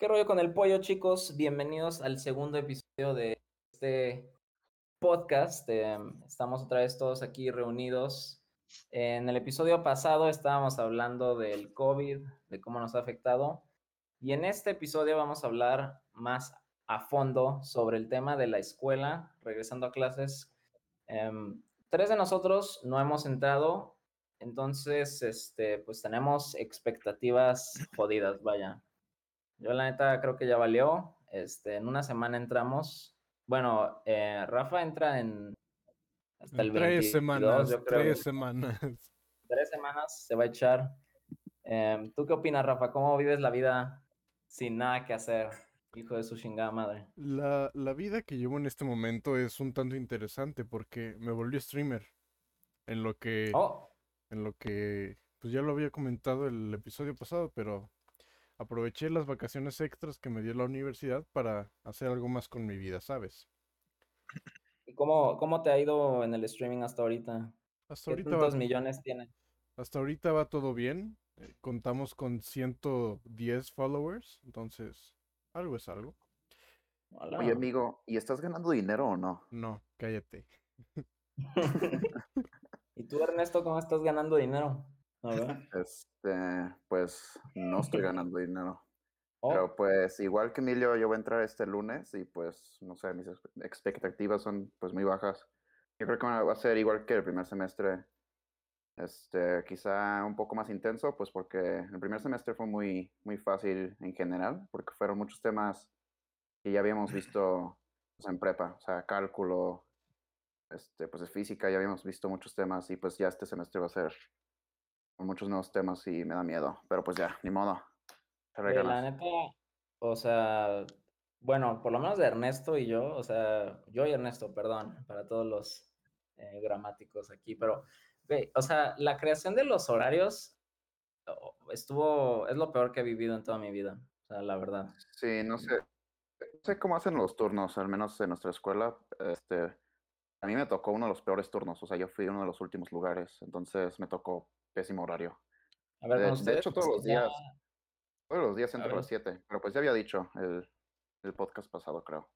¿Qué rollo con el pollo, chicos? Bienvenidos al segundo episodio de este podcast. Em, estamos otra vez todos aquí reunidos. En el episodio pasado estábamos hablando del COVID, de cómo nos ha afectado. Y en este episodio vamos a hablar más a fondo sobre el tema de la escuela, regresando a clases. Em, tres de nosotros no hemos entrado, entonces, este, pues tenemos expectativas jodidas, vaya. Yo la neta creo que ya valió. Este, en una semana entramos. Bueno, eh, Rafa entra en hasta el 22, tres semanas, yo creo. Tres semanas. Tres semanas se va a echar. Em, ¿Tú qué opinas, Rafa? ¿Cómo vives la vida sin nada que hacer? Hijo de su chingada madre. La, la vida que llevo en este momento es un tanto interesante porque me volví streamer. En lo que. Oh. En lo que. Pues ya lo había comentado el episodio pasado, pero aproveché las vacaciones extras que me dio la universidad para hacer algo más con mi vida, ¿sabes? ¿Y cómo, cómo te ha ido en el streaming hasta ahorita? Hasta ahorita ¿Cuántos millones tiene? Hasta ahorita va todo bien. Eh, contamos con 110 followers, entonces algo es algo. Oye, amigo, ¿y estás ganando dinero o no? No, cállate. ¿Y tú, Ernesto, cómo estás ganando dinero? Este, pues no estoy ganando dinero. Oh. Pero pues igual que Emilio, yo voy a entrar este lunes y pues no sé, mis expectativas son pues muy bajas. Yo creo que va a ser igual que el primer semestre. Este, quizá un poco más intenso, pues porque el primer semestre fue muy, muy fácil en general, porque fueron muchos temas que ya habíamos visto pues, en prepa, o sea, cálculo, este, pues es física, ya habíamos visto muchos temas y pues ya este semestre va a ser muchos nuevos temas y me da miedo, pero pues ya, ni modo. la neta, o sea, bueno, por lo menos de Ernesto y yo, o sea, yo y Ernesto, perdón, para todos los eh, gramáticos aquí, pero, o sea, la creación de los horarios estuvo, es lo peor que he vivido en toda mi vida, o sea, la verdad. Sí, no sé, no sé cómo hacen los turnos, al menos en nuestra escuela, este, a mí me tocó uno de los peores turnos, o sea, yo fui uno de los últimos lugares, entonces me tocó pésimo horario. A ver, de, de hecho, todos los días, todos los días entre las 7, pero pues ya había dicho el, el podcast pasado, creo.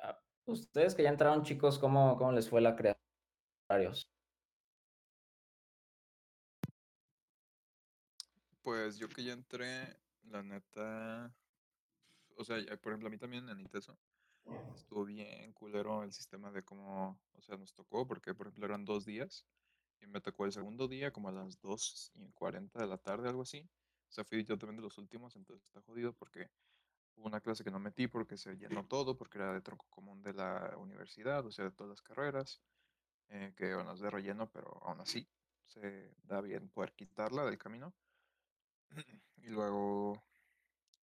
Ah, ustedes que ya entraron, chicos, ¿cómo, cómo les fue la creación de horarios? Pues yo que ya entré, la neta, o sea, por ejemplo, a mí también en ITESO estuvo bien culero el sistema de cómo, o sea, nos tocó, porque por ejemplo eran dos días y me tocó el segundo día, como a las 2 y 40 de la tarde, algo así. O sea, fui yo también de los últimos, entonces está jodido porque hubo una clase que no metí porque se llenó todo, porque era de tronco común de la universidad, o sea, de todas las carreras, eh, que bueno, es de relleno, pero aún así se da bien poder quitarla del camino. y luego,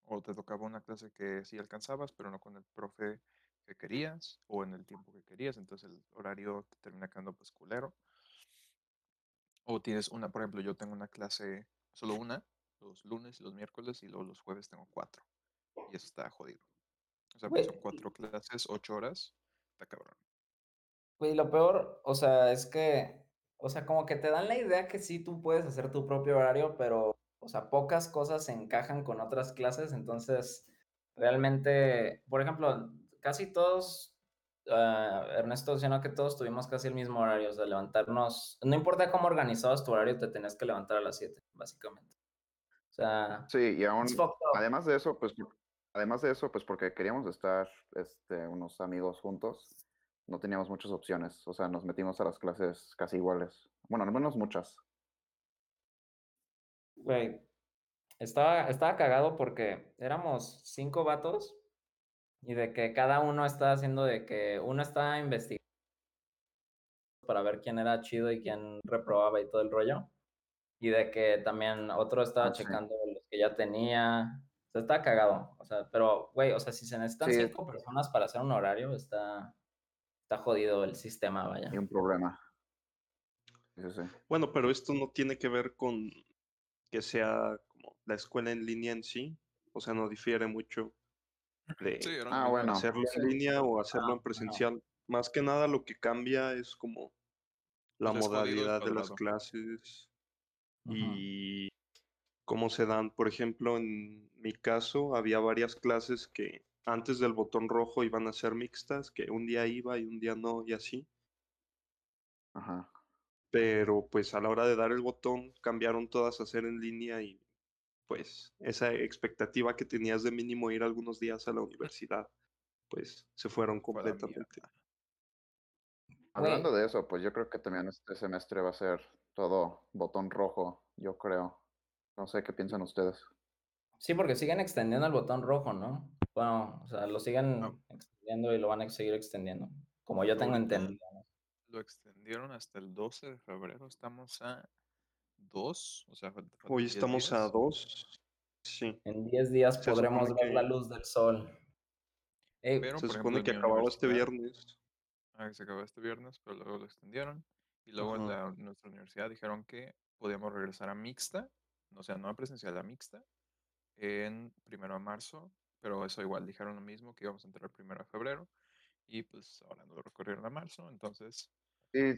o te tocaba una clase que sí alcanzabas, pero no con el profe que querías, o en el tiempo que querías, entonces el horario te termina quedando pues culero. O tienes una, por ejemplo, yo tengo una clase, solo una, los lunes y los miércoles, y luego los jueves tengo cuatro. Y eso está jodido. O sea, pues son cuatro clases, ocho horas. Está cabrón. Y lo peor, o sea, es que, o sea, como que te dan la idea que sí tú puedes hacer tu propio horario, pero, o sea, pocas cosas se encajan con otras clases, entonces, realmente, por ejemplo, casi todos uh, Ernesto decía que todos tuvimos casi el mismo horario, o sea, levantarnos, no importa cómo organizabas tu horario, te tenías que levantar a las 7, básicamente. O sea, sí, y aún, además de eso, pues, además de eso, pues porque queríamos estar, este, unos amigos juntos, no teníamos muchas opciones, o sea, nos metimos a las clases casi iguales, bueno, al menos muchas. Güey, estaba, estaba cagado porque éramos cinco vatos y de que cada uno está haciendo de que uno está investigando para ver quién era chido y quién reprobaba y todo el rollo. Y de que también otro estaba checando los que ya tenía. O sea, está cagado. O sea, pero, güey, o sea, si se necesitan cinco personas para hacer un horario, está, está jodido el sistema, vaya. Hay un problema. Bueno, pero esto no tiene que ver con que sea como la escuela en línea en sí. O sea, no difiere mucho ah, bueno. hacerlo en línea o hacerlo en presencial. Más que nada lo que cambia es como la modalidad de las clases y cómo se dan. Por ejemplo, en mi caso había varias clases que antes del botón rojo iban a ser mixtas, que un día iba y un día no, y así. Ajá. Pero pues a la hora de dar el botón cambiaron todas a ser en línea y pues esa expectativa que tenías de mínimo ir algunos días a la universidad, pues se fueron completamente. Hablando de eso, pues yo creo que también este semestre va a ser todo botón rojo, yo creo. No sé qué piensan ustedes. Sí, porque siguen extendiendo el botón rojo, ¿no? Bueno, o sea, lo siguen extendiendo y lo van a seguir extendiendo, como yo tengo entendido. Lo extendieron hasta el 12 de febrero, estamos a 2, o sea, hoy estamos a 2. Sí. En 10 días podremos ver la luz del sol. se supone que acababa este viernes. Ah, se acabó este viernes, pero luego lo extendieron. Y luego en, la, nuestra universidad dijeron que podíamos regresar a mixta, o sea, no a presencial, a mixta, en primero de marzo, pero eso igual dijeron lo mismo, que íbamos a entrar primero de febrero, y pues ahora no lo recorrieron a marzo, entonces... Sí,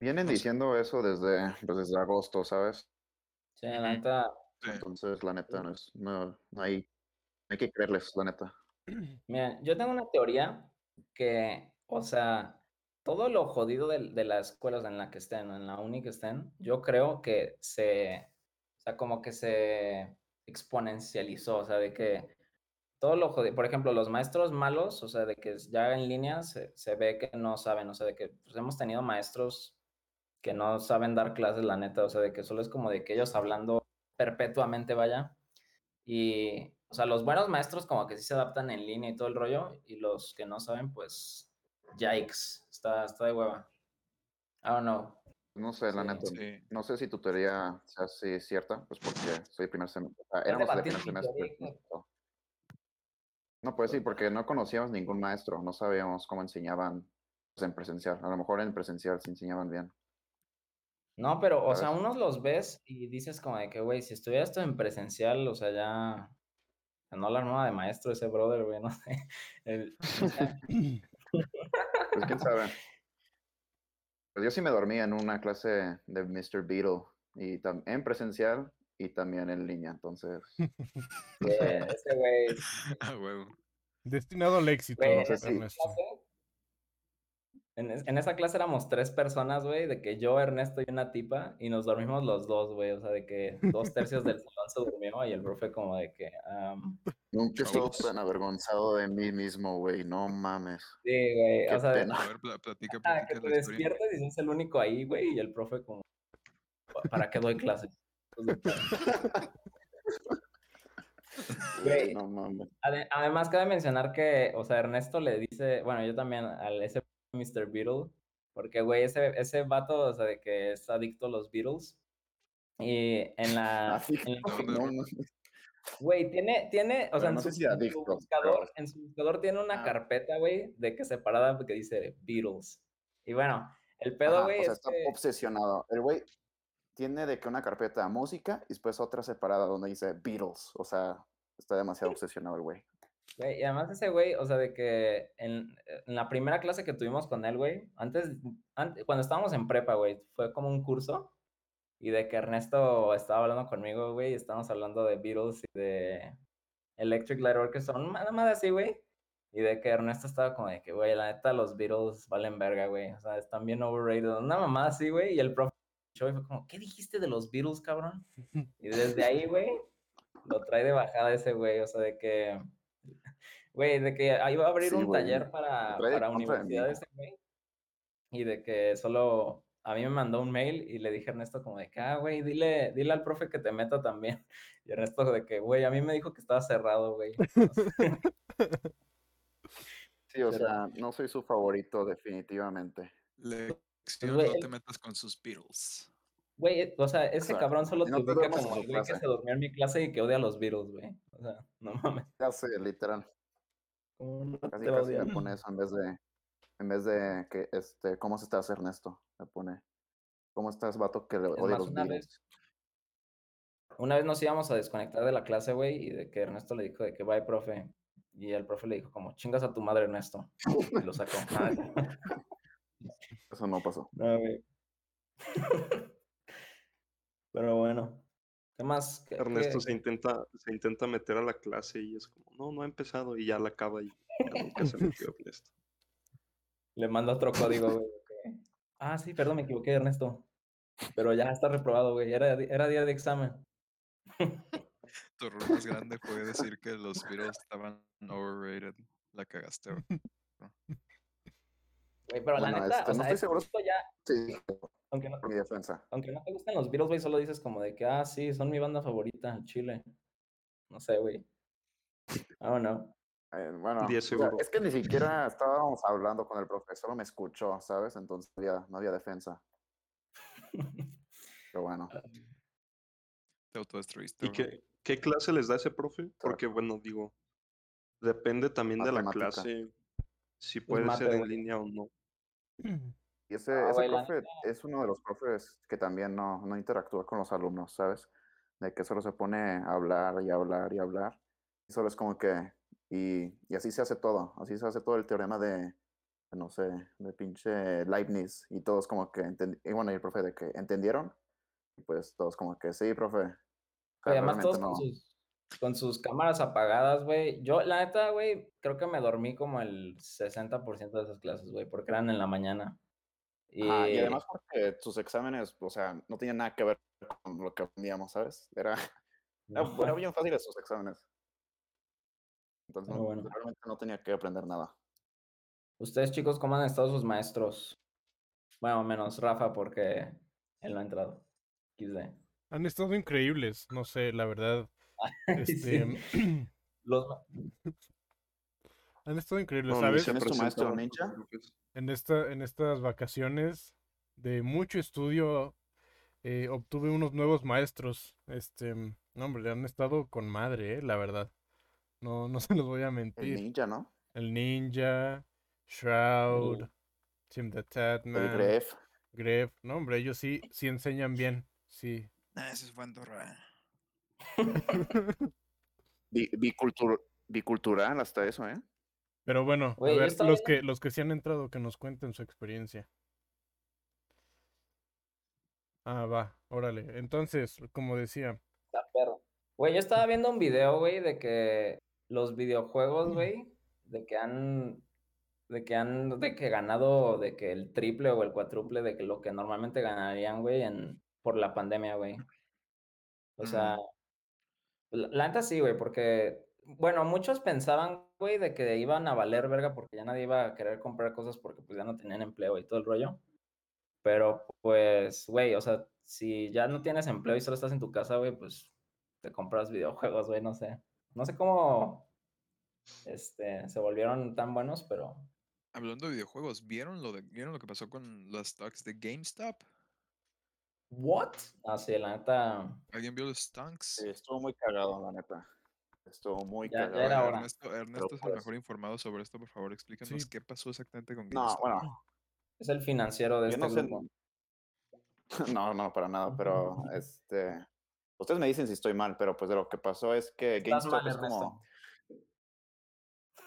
vienen diciendo eso desde, pues, desde agosto, ¿sabes? Sí, la neta... Entonces, la neta, no, es, no, hay, hay que creerles, la neta. Mira, yo tengo una teoría que, o sea, todo lo jodido de, de las escuelas en la que estén, en la uni que estén, yo creo que se, o sea, como que se exponencializó, o sea, de que todo lo jodido, por ejemplo, los maestros malos, o sea, de que ya en línea se, se ve que no saben, o sea, de que pues, hemos tenido maestros que no saben dar clases, la neta, o sea, de que solo es como de que ellos hablando perpetuamente, vaya. Y, o sea, los buenos maestros como que sí se adaptan en línea y todo el rollo, y los que no saben, pues, yikes, está, está de hueva. I don't know. No sé, la neta. No sé si tu teoría sea así cierta, pues porque soy primer semestre. éramos de primer semestre. No, pues sí, porque no conocíamos ningún maestro, no sabíamos cómo enseñaban pues, en presencial. A lo mejor en presencial se enseñaban bien. No, pero, o sea, unos los ves y dices como de que, güey, si estuviera esto en presencial, o sea, ya... No la armaba de maestro ese brother, güey, no sé. pues quién sabe. Pues yo sí me dormía en una clase de Mr. Beetle, y en presencial y también en línea, entonces. ese güey. Ah, huevo. Destinado al éxito, en, esa clase éramos tres personas, güey, de que yo, Ernesto y una tipa, y nos dormimos los dos, güey, o sea, de que dos tercios del salón se durmió y el profe como de que... Nunca estado tan avergonzado de mí mismo, güey, no mames. Sí, güey, o sea... A ver, platica, ah, que te despiertas y sos el único ahí, güey, y el profe como... ¿Para qué doy clases? Güey, no mames. además, cabe mencionar que, o sea, Ernesto le dice, bueno, yo también al ese Mr. Beetle, porque, güey, ese, ese vato, o sea, de que es adicto a los Beatles. Y en la... Güey, tiene, tiene, o sea, en, su, buscador, en su buscador tiene una carpeta, güey, de que separada que dice Beatles. Y bueno, el pedo, güey. O sea, está obsesionado. El güey tiene de que una carpeta música y después otra separada donde dice Beatles. O sea, está demasiado obsesionado el güey y además ese güey, o sea, de que en, la primera clase que tuvimos con él, güey, antes, cuando estábamos en prepa, güey, fue como un curso y de que Ernesto estaba hablando conmigo, güey, y estábamos hablando de Beatles y de Electric Light Orchestra, nada más así, güey, y de que Ernesto estaba como de que, güey, la neta, los Beatles valen verga, güey, o sea, están bien overrated, una mamá así, güey, y el profe y fue como, ¿qué dijiste de los Beatles, cabrón? Y desde ahí, güey, lo trae de bajada ese güey, o sea, de que Güey, de que ahí va a abrir un taller para, para universidades, güey. Y de que solo a mí me mandó un mail y le dije a Ernesto como de que, ah, güey, dile, dile al profe que te meta también. Y Ernesto de que, güey, a mí me dijo que estaba cerrado, güey. sí, o sea, no soy su favorito definitivamente. Lección, no te metas con sus Beatles. Güey, o sea, ese cabrón solo te ubica como el güey que se durmió en mi clase y que odia a los Beatles, güey. O sea, no mames. Ya sé, literal. casi casi me pone eso en vez de, en vez de que, este, ¿cómo se está hace Ernesto? Me pone, ¿cómo estás, vato, que le odia a los una Beatles? Vez, una vez nos íbamos a desconectar de la clase, güey, y de que Ernesto le dijo de que bye, profe. Y el profe le dijo como, chingas a tu madre, Ernesto. Y lo sacó. eso no pasó. No, güey. Pero bueno. ¿Qué más? Ernesto se intenta se intenta meter a la clase y es como, no, no ha empezado y ya la acaba y nunca se metió Ernesto. Le manda otro código, güey. Ah, sí, perdón, me equivoqué, Ernesto. Pero ya está reprobado, güey. Era, era día de examen. Tu error más grande fue decir que los Beatles estaban overrated. La cagaste, güey. pero la neta, este, o no sea, estoy seguro. ya. Sí, aunque no, por mi defensa. Aunque no te gustan los Beatles, güey, solo dices como de que, ah, sí, son mi banda favorita, Chile. No sé, güey. I don't know. Eh, bueno, 10 o sea, seguro. es que ni siquiera estábamos hablando con el profesor, me escuchó, ¿sabes? Entonces no había, no había defensa. Pero bueno. Te autodestruiste. ¿Y qué, qué clase les da ese profe? Porque, bueno, digo, depende también de la clase, si puede mate, ser en güey. línea o no. Y ese, Ah, ese profe es uno de los profes que también no, no interactúa con los alumnos, ¿sabes? De que solo se pone a hablar y hablar y hablar. Y solo es como que, y, y así se hace todo, así se hace todo el teorema de, no sé, de pinche Leibniz. Y todos como que, y bueno, y el profe de que, ¿entendieron? Y pues todos como que, sí, profe. O sea, además todos con no. sus, con sus cámaras apagadas, güey. Yo, la neta, güey, creo que me dormí como el 60% de esas clases, güey, porque eran en la mañana. Y, Ajá, y además porque sus exámenes, o sea, no tenían nada que ver con lo que aprendíamos, ¿sabes? Era, era, no, eran bien fáciles sus exámenes. Entonces, no- bueno. realmente no tenía que aprender nada. Ustedes, chicos, ¿cómo han estado sus maestros? Bueno, menos Rafa, porque él no ha entrado. XD. Han estado increíbles, no sé, la verdad. Este, Sí. Los, han estado increíbles, ¿sabes? se ¿Quién es tu maestro. En esta, en estas vacaciones de mucho estudio, eh, obtuve unos nuevos maestros. Este, no, hombre, han estado con madre, eh, la verdad. No, no se los voy a El mentir. ninja, ¿no? El Ninja, Shroud, Tim the El Tatman, Gref. Gref. No, hombre, ellos sí, sí enseñan bien. Sí. Ah, ese fue Andorra. Bi- bicultur- bicultural hasta eso, ¿eh? Pero bueno, a ver, los que, los que sí han entrado, que nos cuenten su experiencia. Ah, va, órale. Entonces, como decía, Está perro. Güey, yo estaba viendo un video, güey, de que los videojuegos, güey, de que han, de que han, de que ganado, de que el triple o el cuádruple de que lo que normalmente ganarían, güey, en, por la pandemia, güey. O sea, la neta sí, güey, porque, bueno, muchos pensaban, güey, de que iban a valer verga porque ya nadie iba a querer comprar cosas porque pues ya no tenían empleo y todo el rollo. Pero, pues, güey, o sea, si ya no tienes empleo y solo estás en tu casa, güey, pues te compras videojuegos, güey, no sé. No sé cómo este, se volvieron tan buenos, pero Hablando de videojuegos, ¿vieron lo, de, ¿vieron lo que pasó con las stocks de GameStop? ¿What? Ah, sí, la neta, ¿Alguien vio los stocks? Sí, estuvo muy cagado, la neta. Estuvo muy Ya- ya cagado. era hora. Ernesto, Ernesto es el pues- mejor informado sobre esto, por favor, explícanos Sí. qué pasó exactamente con No, GameStop. bueno, es el financiero de yo este no sé. grupo. No, no, para nada, pero este. Ustedes me dicen si estoy mal, pero pues de lo que pasó es que GameStop mal, es como.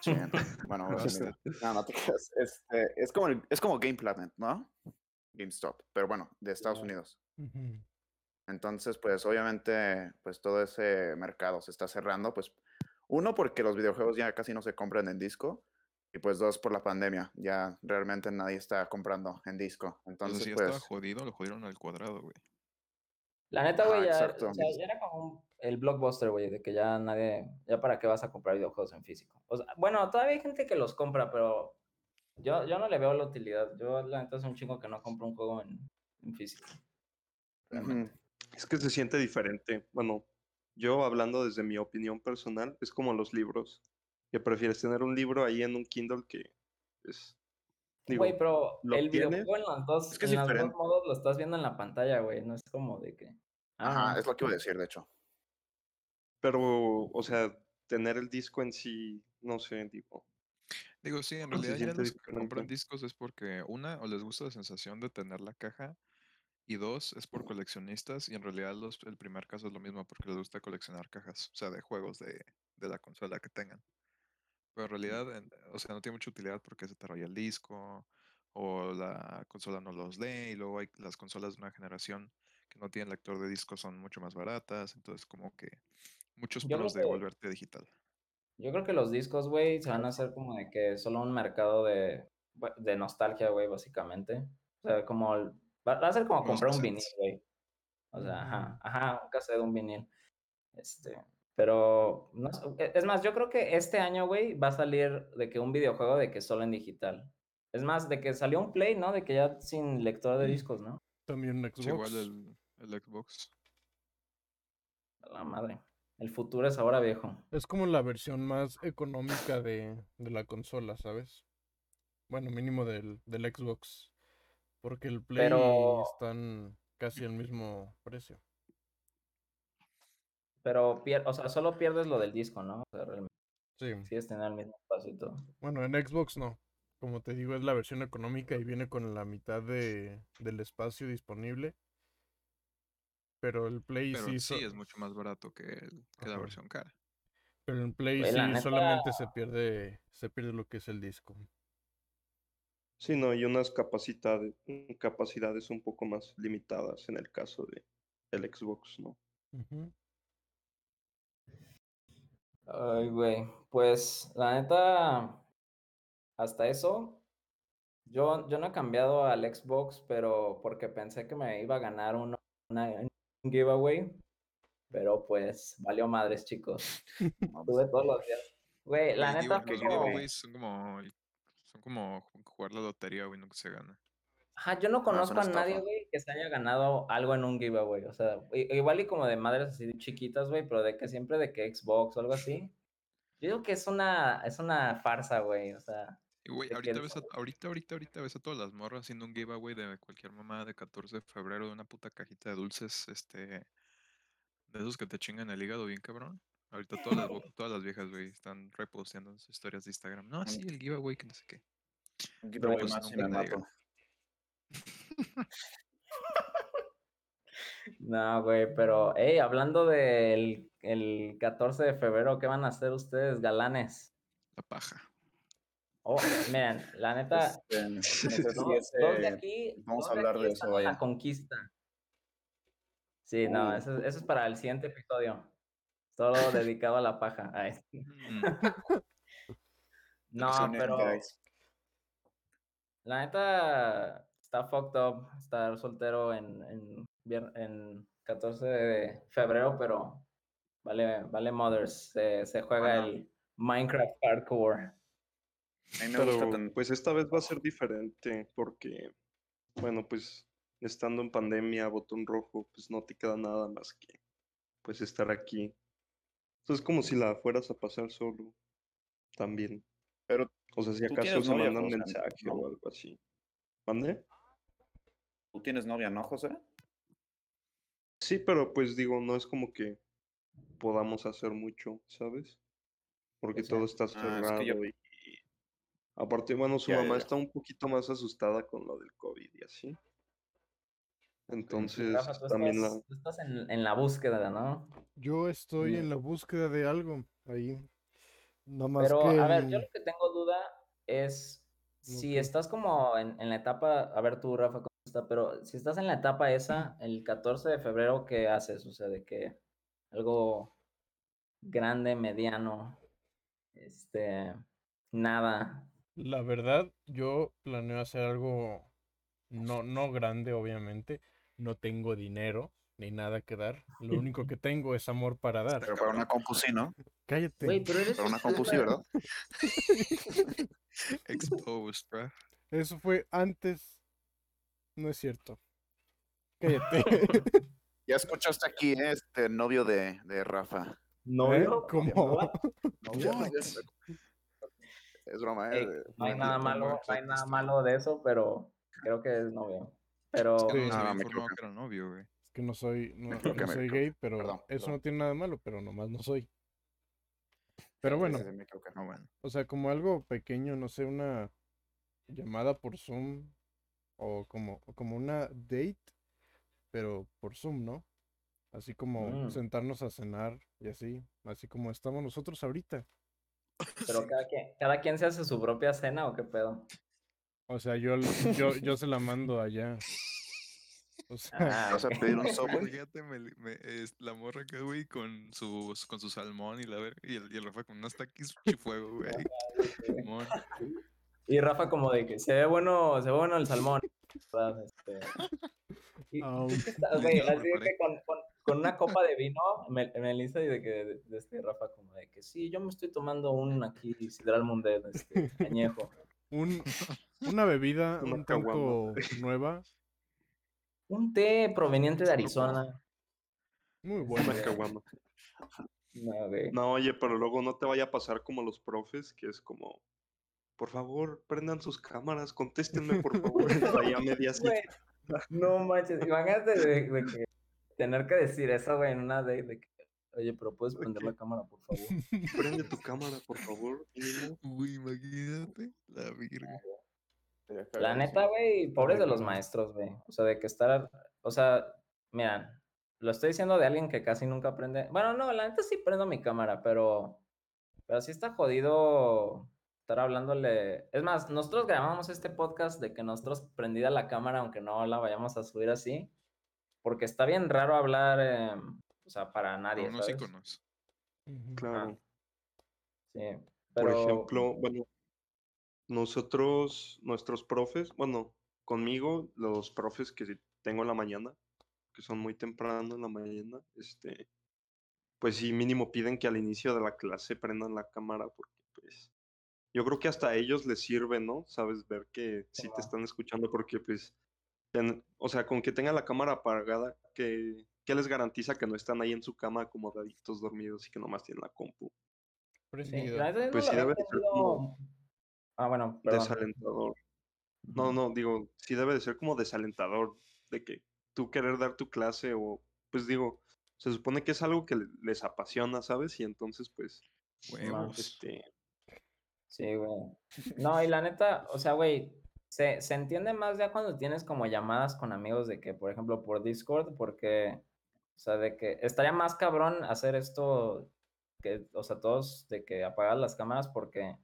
Sí, bueno, bueno, mira, no, no te creas. Este, es como el- es como Game Planet, ¿no? GameStop, pero bueno, de Estados Ajá. Entonces, pues obviamente, pues todo ese mercado se está cerrando, pues uno porque los videojuegos ya casi no se compran en disco y pues dos por la pandemia, ya realmente nadie está comprando en disco. Entonces, Entonces, si ya estaba pues jodido, lo jodieron al cuadrado, güey. La neta, güey, Ajá, ya, exacto. o sea, ya era como un- el blockbuster, güey, de que ya nadie, ya para qué vas a comprar videojuegos en físico. O sea, bueno, todavía hay gente que los compra, pero yo, yo no le veo la utilidad. Yo, la neta, es un chingo que no compro un juego en, en físico. Realmente. Es que se siente diferente. Bueno, yo hablando desde mi opinión personal, es como los libros. Que prefieres tener un libro ahí en un Kindle que es. Digo, Güey, pero lo el tienes, videojuego en los dos, es que es en los dos modos lo estás viendo en la pantalla, güey. No es como de que. ah, Ajá, no. es lo que iba a decir, de hecho. pero, o sea, tener el disco en sí, no sé, digo. Digo, sí, en realidad ya los que compran discos es porque, una, o les gusta la sensación de tener la caja, y dos, es por coleccionistas, y en realidad los, el primer caso es lo mismo, porque les gusta coleccionar cajas, o sea, de juegos de, de la consola que tengan. Pero en realidad, en- o sea, no tiene mucha utilidad porque se te raya el disco, o la consola no los lee, y luego hay las consolas de una generación que no tienen lector de disco son mucho más baratas, entonces como que muchos pros de volverte digital. Yo creo que los discos, güey, se van a hacer como de que solo un mercado de, de nostalgia, güey, básicamente. O sea, como, va, a ser como comprar un vinil, güey. O sea, ajá, ajá, un cassette de un vinil. Este, pero, no, e, es más, yo creo que este año, güey, va a salir de que un videojuego de que solo en digital. Es más, de que salió un Play, ¿no? De que ya sin lector de discos, ¿no? También un Xbox. igual el, el Xbox. La madre. El futuro es ahora viejo. Es como la versión más económica de, de la consola, ¿sabes? Bueno, mínimo del, del Xbox. Porque el Play Pero... están casi al mismo precio. Pero, o sea, solo pierdes lo del disco, ¿no? O sea, realmente. Sí. Sigues teniendo el mismo espacio y todo. Bueno, en Xbox no. Como te digo, es la versión económica y viene con la mitad de, del espacio disponible. Pero el Play sí. sí es mucho más barato que, la versión cara. Pero en Play pues, sí solamente se pierde, se pierde lo que es el disco. Sí, no, hay unas capacidades, capacidades un poco más limitadas en el caso de el Xbox, ¿no? Ay, güey. Pues la neta, hasta eso, yo, yo no he cambiado al Xbox, pero porque pensé que me iba a ganar uno, una, un giveaway. Pero pues valió madres, chicos. Tuve todos los días. Güey, la neta. Los giveaways son como, son como jugar la lotería, güey, nunca se gana. Ajá, yo no conozco a nadie, güey, que se haya ganado algo en un giveaway. O sea, igual y como de madres así chiquitas, güey, pero de que siempre de que Xbox o algo así. Yo digo que es una, es una farsa, güey. O sea. güey, ahorita, ves a, ahorita, ahorita, ahorita ves a todas las morras haciendo un giveaway de cualquier mamá de 14 de febrero de una puta cajita de dulces, este, de esos que te chingan el hígado bien cabrón. Ahorita todas las, todas las viejas, güey, están reposteando sus historias de Instagram. No, sí, el giveaway, que no sé qué. Un giveaway pues, más y me mato. No, güey, pero, hey, hablando del el 14 de febrero, ¿qué van a hacer ustedes, galanes? La paja. Oh, miren, la neta, este, de aquí, vamos a hablar de, eso, vaya. La conquista. Sí, no, uh. eso, eso, es para el siguiente episodio. Solo dedicado a la paja. Mm. no, pero. La neta, está fucked up estar soltero en, en, en 14 de febrero, pero vale, vale Mothers. Se, se juega el Minecraft Hardcore. Pero, pues esta vez va a ser diferente porque, bueno, pues estando en pandemia, botón rojo, pues no te queda nada más que, pues estar aquí. Entonces es como si la fueras a pasar solo, también. Pero, o sea, si acaso se mandan mensaje o algo así. ¿Mande? ¿Tú tienes novia, no, José? Sí, pero pues digo, no es como que podamos hacer mucho, ¿sabes? Porque todo está ah, cerrado y... Aparte, bueno, su mamá está un poquito más asustada con lo del COVID y así. Entonces, también la... estás en, la búsqueda, ¿no? Yo estoy en la búsqueda de algo ahí. No más Pero, a ver, yo lo que tengo duda es si estás como en, en, la etapa, a ver tú, Rafa, pero si estás en la etapa esa, el 14 de febrero, ¿qué haces? O sea, de que algo grande, mediano, este, nada. La verdad, yo planeo hacer algo no, no grande, obviamente. No tengo dinero ni nada que dar. Lo único que tengo es amor para dar. Pero para una compu ¿no? Cállate. para una compu ¿verdad? Exposed, bro. Eso fue antes no es cierto. Cállate. ya escuchaste aquí, ¿eh? este novio de, de Rafa. ¿Novio? ¿Eh? ¿Cómo? es broma, ¿eh? no hay nada malo, no hay nada malo de eso, pero creo que es novio. Pero que no, me que era novio, güey. Que no soy, no, soy gay, pero eso no tiene nada de malo, pero nomás no soy. Pero bueno, o sea, como algo pequeño, no sé, una llamada por Zoom o como, como una date, pero por Zoom, ¿no? Así como mm. sentarnos a cenar y así, así como estamos nosotros ahorita. Pero cada quien, cada quien se hace su propia cena o qué pedo. O sea, yo, yo, yo se la mando allá. O sea, Ah, ¿Vas a ok. pedir un Subway? Fíjate, me, me- es la morra acá, güey, con su, con su salmón y la ver- y el, y el Rafa con unos taquis chifuego, güey. Simón. Y Rafa como de que se ve bueno, se ve bueno el salmón. Este, y- está- lo así que con, con- con una copa de vino, me, Melissa y de que de, de este Rafa como de que sí, yo me estoy tomando un aquí Sidral Mundet, este, añejo. un, una bebida un tanto nueva, Un té proveniente de Arizona. muy Una buena. caguama. No, oye, pero luego no te vaya a pasar como los profes, que es como, por favor, prendan sus cámaras, contéstenme, por favor. Ahí a media No manches, imagínate de, de que tener que decir eso, güey, en una de, de que, oye, pero puedes prender la cámara, por favor. Prende tu cámara, por favor. Uy, imagínate la virga. La neta, güey, pobres de los maestros, güey. O sea, de que estar, o sea, miran, lo estoy diciendo de alguien que casi nunca prende. Bueno, no, la neta sí prendo mi cámara, pero, pero sí está jodido estar hablándole. Es más, nosotros grabamos este podcast de que nosotros prendida la cámara, aunque no la vayamos a subir así, porque está bien raro hablar, eh, o sea, para nadie, unos ¿sabes? iconos. Claro. Sí, Por ejemplo, bueno, nosotros, nuestros profes, bueno, conmigo, los profes que tengo en la mañana, que son muy temprano en la mañana, este, pues sí, mínimo piden que al inicio de la clase prendan la cámara, porque pues yo creo que hasta a ellos les sirve, ¿no? Sabes, ver que sí te están escuchando, porque pues, ten- o sea, con que tengan la cámara apagada, que, que les garantiza que no están ahí en su cama acomodaditos dormidos y que nomás tienen la compu. sí, Pues sí había debe de ser como. Ah, bueno, perdón. Desalentador. No, no, digo, sí debe de ser como desalentador de que tú querer dar tu clase o, pues digo, se supone que es algo que le- les apasiona, ¿sabes? Y entonces, pues, Huevos. este, Sí, güey. No, y la neta, o sea, güey, se, se entiende más ya cuando tienes como llamadas con amigos de que, por ejemplo, por Discord, porque, o sea, de que estaría más cabrón hacer esto, que, o sea, todos de que apagar las cámaras porque,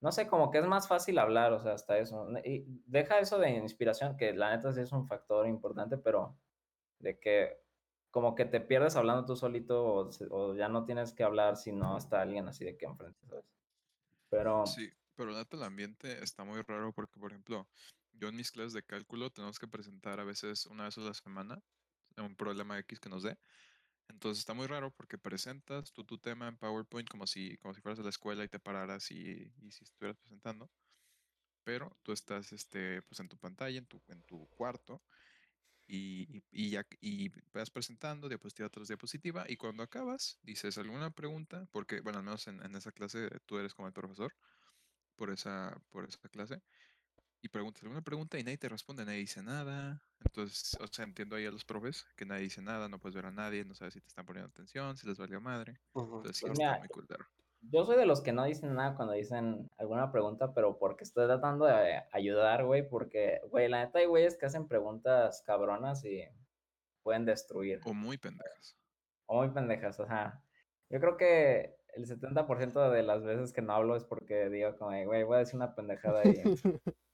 no sé, como que es más fácil hablar, o sea, hasta eso. Y deja eso de inspiración, que la neta sí es un factor importante, pero de que como que te pierdes hablando tú solito o, o ya no tienes que hablar si no está alguien así de que enfrente, ¿sabes? Pero... Sí, pero neta el ambiente está muy raro porque, por ejemplo, yo en mis clases de cálculo tenemos que presentar a veces una vez a la semana un problema X que nos dé. Entonces está muy raro porque presentas tú tu tema en PowerPoint como si, como si fueras a la escuela y te pararas y, y si estuvieras presentando. Pero tú estás este, pues en tu pantalla, en tu, en tu cuarto, y, y, ya y vas presentando diapositiva tras diapositiva, y cuando acabas, dices alguna pregunta, porque, bueno, al menos en, en esa clase tú eres como el profesor por esa, por esa clase, y preguntas alguna pregunta y nadie te responde, nadie dice nada. Entonces, o sea, entiendo ahí a los profes que nadie dice nada, no puedes ver a nadie, no sabes si te están poniendo atención, si les valió madre. Entonces, sí. Mira, está muy culero. Yo soy de los que no dicen nada cuando dicen alguna pregunta, pero porque estoy tratando de ayudar, güey, porque, güey, la neta hay güeyes que hacen preguntas cabronas y pueden destruir. O muy pendejas. O muy pendejas, ajá. Yo creo que el 70% de las veces que no hablo es porque digo como, güey, voy a decir una pendejada y va a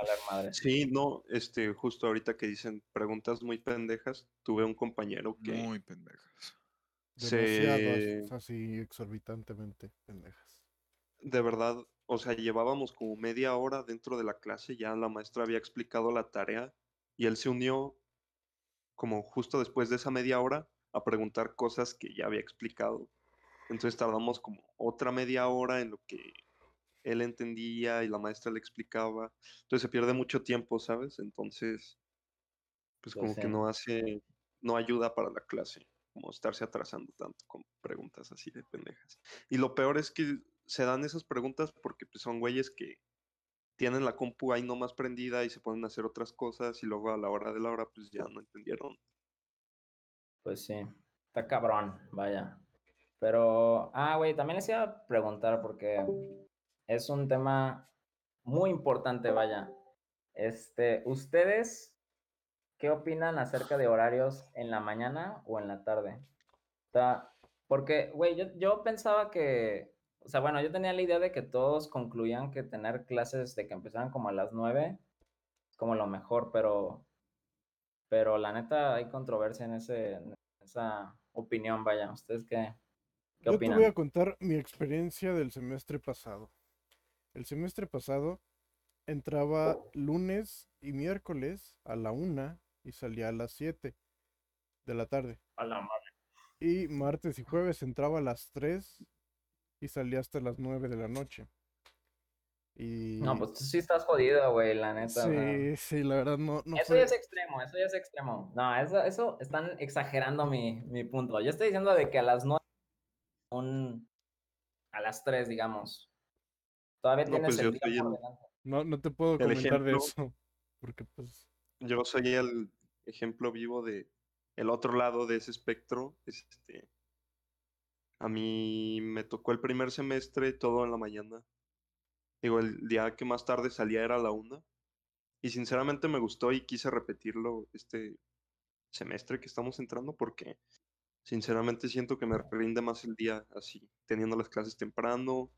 valer madre. Sí, no, este, justo ahorita que dicen preguntas muy pendejas, tuve un compañero que Muy pendejas. Se, así exorbitantemente pendejas. de verdad, o sea, llevábamos como media hora dentro de la clase, ya la maestra había explicado la tarea y él se unió como justo después de esa media hora a preguntar cosas que ya había explicado. Entonces tardamos como otra media hora en lo que él entendía y la maestra le explicaba. Entonces se pierde mucho tiempo, ¿sabes? Entonces, pues como que no hace, no ayuda para la clase, como estarse atrasando tanto con preguntas así de pendejas. Y lo peor es que se dan esas preguntas porque pues, son güeyes que tienen la compu ahí nomás prendida y se ponen a hacer otras cosas y luego a la hora de la hora pues ya no entendieron. Pues sí, está cabrón, vaya. Pero, ah, güey, también les iba a preguntar porque es un tema muy importante, vaya. Este, ¿ustedes qué opinan acerca de horarios en la mañana o en la tarde? O sea, porque, güey, yo, yo pensaba que, o sea, bueno, yo tenía la idea de que todos concluían que tener clases de que empezaran como a las nueve es como lo mejor, pero pero la neta hay controversia en, ese, en esa opinión, vaya. ¿Ustedes qué, qué Yo opinan? te voy a contar mi experiencia del semestre pasado. El semestre pasado entraba lunes y miércoles a la una y salía a las 7 de la tarde. A la madre. Y martes y jueves entraba a las 3 y salía hasta las 9 de la noche. Y No, pues tú sí estás jodido, güey, la neta. sí, sí, la verdad no, no Eso fue. ya es extremo, eso ya es extremo. No, eso, eso están exagerando mi, mi punto. Yo estoy diciendo de que a las 9, un, a las 3, digamos. Todavía No, tienes pues el yo día estoy por delante. No, no te puedo El comentar de eso. Porque pues. Yo soy el ejemplo vivo de el otro lado de ese espectro. Este, a mí me tocó el primer semestre todo en la mañana. Digo, el día que más tarde salía era a la una. Y sinceramente me gustó y quise repetirlo este semestre que estamos entrando porque sinceramente siento que me rinde más el día así, teniendo las clases temprano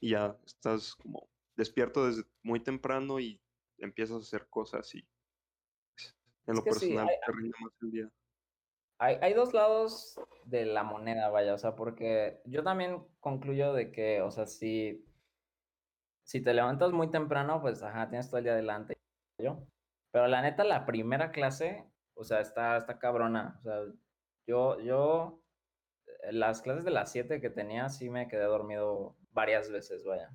y ya estás como despierto desde muy temprano y empiezas a hacer cosas y en Es lo que sí, personal hay- te rinde más el día. Hay, hay dos lados de la moneda, vaya, o sea, porque yo también concluyo de que, o sea, si, si te levantas muy temprano, pues, ajá, tienes todo el día adelante, yo. Pero la neta, la primera clase, o sea, está, está cabrona, o sea, yo, yo, eh, las clases de las 7 que tenía, sí me quedé dormido varias veces, vaya.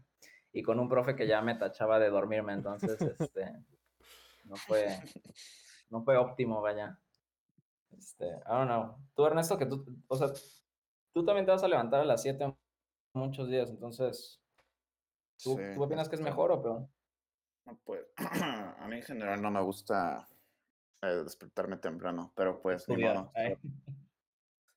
Y con un profe que ya me tachaba de dormirme, entonces, este, no fue, no fue óptimo, vaya. Este, I don't know. Tú, Ernesto, que tú, o sea, tú también te vas a levantar a las 7 muchos días, entonces, ¿tú, Sí, ¿tú opinas que es este, mejor o peor? Pues a mí en general no me gusta eh, despertarme temprano, pero pues ni modo.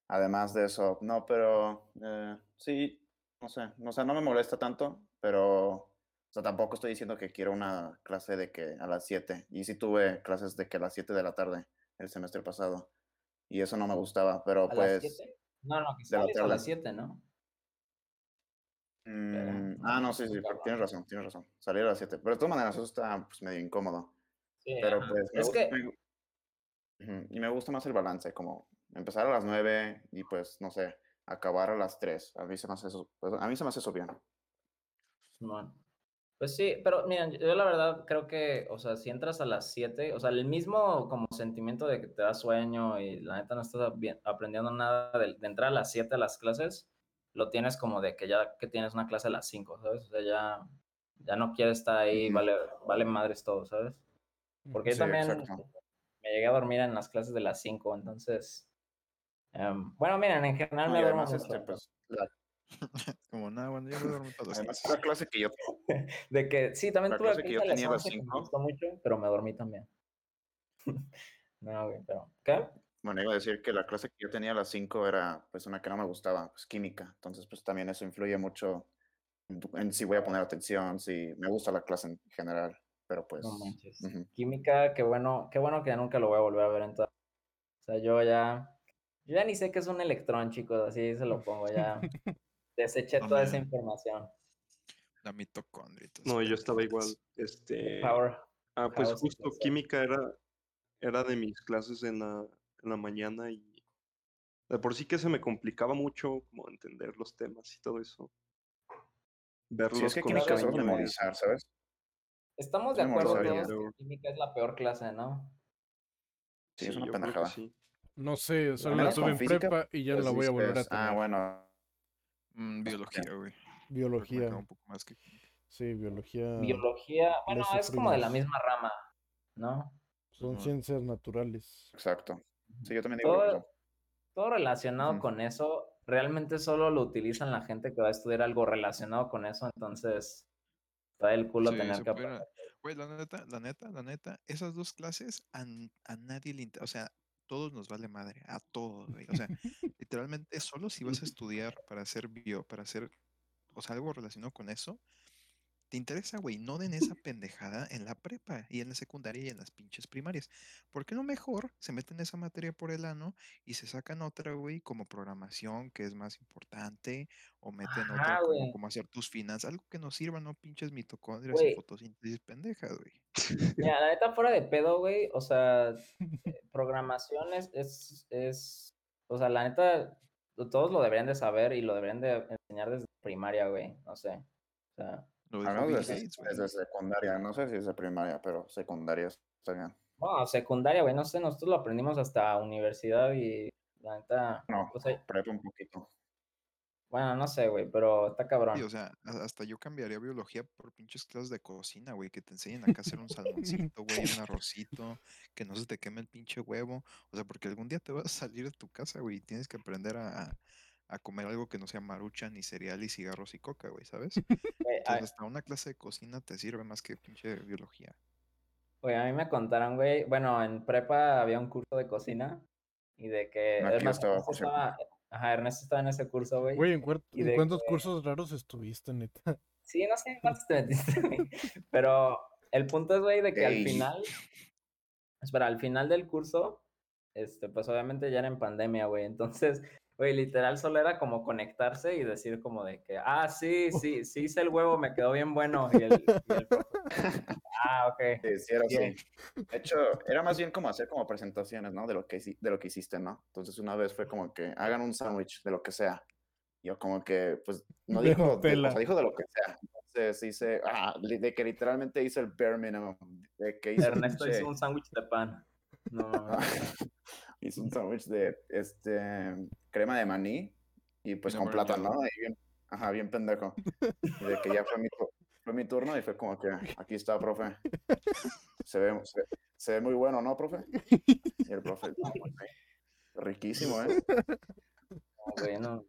Además de eso, no, pero eh, sí, no sé, no, sé, no me molesta tanto, pero o sea, tampoco estoy diciendo que quiero una clase de que a las 7. Y sí tuve clases de que a las 7 de la tarde el semestre pasado. Y eso no me gustaba, pero ¿A las pues... 7? No, no, que la sales a las tarde. 7, ¿no? mm, no, ah, no, sí, sí, pero tienes razón, tienes razón. Salir a las 7. Pero de todas maneras, eso está pues, medio incómodo. Sí, Pero ajá. pues me Es que, me y me gusta más el balance, como empezar a las 9 y pues, no sé, acabar a las 3. A mí se me hace eso, pues, a mí se me hace eso bien. Simón. Pues sí, pero miren, yo la verdad creo que, o sea, si entras a las 7, o sea, el mismo como sentimiento de que te da sueño y la neta no estás aprendiendo nada de, de entrar a las 7 a las clases, lo tienes como de que ya que tienes una clase a las 5, ¿sabes? O sea, ya, ya no quieres estar ahí, Ujú. vale, vale madres todo, ¿sabes? Porque yo Sí, también exacto. me llegué a dormir en las clases de las 5, entonces, em, bueno, miren, en general me duermo este, pues, Como nada, bueno, yo me duermo todas las además clases. la clase que yo, De que sí, también La tuve clase que yo tenía a las 11 que me cinco. gustó mucho, pero me dormí también. no, güey, pero ¿qué? bueno, iba a decir que la clase que yo tenía a las 5 era pues una que no me gustaba, pues química. Entonces, pues también eso influye mucho en, en si voy a poner atención, si me gusta la clase en general. Pero pues, No manches. ujú. Química, qué bueno, qué bueno que nunca lo voy a volver a ver en toda. O sea, yo ya, yo ya ni sé qué es un electrón, chicos, así se lo pongo, ya deseché No, toda esa información. La mitocondria. No, yo estaba igual. Este, Power. ah, pues House justo química era, era de mis clases en la, en la mañana y de por sí que se me complicaba mucho como entender los temas y todo eso. Verlos Sí, es que con química es memorizar, ¿sabes? Estamos de acuerdo todos que química es la peor clase, ¿no? Sí, es una pendejada. sí. No sé, solo la tuve en física, prepa y ya no pues, la voy a volver a dices, tener. Ah, bueno, Mm, biología, güey. Biología. caga un poco más que química. Sí, biología. Biología, bueno, es como de la misma rama, ¿no? Son ciencias naturales. exacto. Sí, yo también digo Todo, todo relacionado con eso, realmente solo lo utilizan la gente que va a estudiar algo relacionado con eso, entonces está el culo Sí, tener que aprender. Güey, la neta, la neta, la neta, esas dos clases a, a nadie le interesa. O sea, todos nos vale madre, a todos, güey. O sea, literalmente solo si vas a estudiar para hacer bio, para hacer, o sea, algo relacionado con eso, ¿Te interesa, güey? No den esa pendejada en la prepa y en la secundaria y en las pinches primarias. ¿Por qué no mejor se meten esa materia por el ano y se sacan otra, güey, como programación, que es más importante, o meten otra como, hacer tus finanzas, algo que nos sirva, no pinches mitocondrias y fotosíntesis pendejas, güey. Mira, la neta fuera de pedo, güey, o sea, eh, programación es, es, es, o sea, la neta, todos lo deberían de saber y lo deberían de enseñar desde primaria, güey, no sé, o sea... Lo desde, secundaria, no sé si es de primaria, pero secundaria está bien. No, secundaria, güey, no sé, nosotros lo aprendimos hasta universidad y la neta... No, pues, prepa un poquito. Bueno, no sé, güey, pero está cabrón. Sí, o sea, hasta yo cambiaría biología por pinches clases de cocina, güey, que te enseñen acá a hacer un salmoncito, güey, un arrocito, que no se te queme el pinche huevo. O sea, porque algún día te vas a salir de tu casa, güey, y tienes que aprender a, a comer algo que no sea marucha, ni cereal, y cigarros y coca, güey, ¿sabes? Entonces, hasta una clase de cocina te sirve más que pinche biología. Oye, a mí me contaron, güey, bueno, en prepa había un curso de cocina y de que... Ernesto estaba, ajá, Ernesto estaba en ese curso, güey. Güey, ¿en, cuántos cursos raros estuviste, neta? Sí, no sé cuántos te metiste, güey. Pero el punto es, güey, de que al final... Espera, al final del curso, este, pues obviamente ya era en pandemia, güey. Entonces, Güey, literal solo era como conectarse y decir como de que, ah, sí, sí, sí hice el huevo, me quedó bien bueno. Y el, ah, ok. Sí, sí, era así. De hecho, era más bien como hacer como presentaciones, ¿no? De lo que, de lo que hiciste, ¿no? Entonces una vez fue como que hagan un sándwich de lo que sea. Yo como que, pues, no dijo, de, o sea, dijo de lo que sea. Entonces hice, ah, de que literalmente hice el bare minimum. De que hice Ernesto hizo un sándwich de pan. No. hice un sándwich de, este, crema de maní y pues con plátano, ¿no? bien, ajá, bien pendejo. Y de que ya fue mi, fue mi turno y fue como que, aquí está, profe. Se ve, se, ve muy bueno, ¿no, profe? Y el profe, riquísimo, ¿eh? bueno.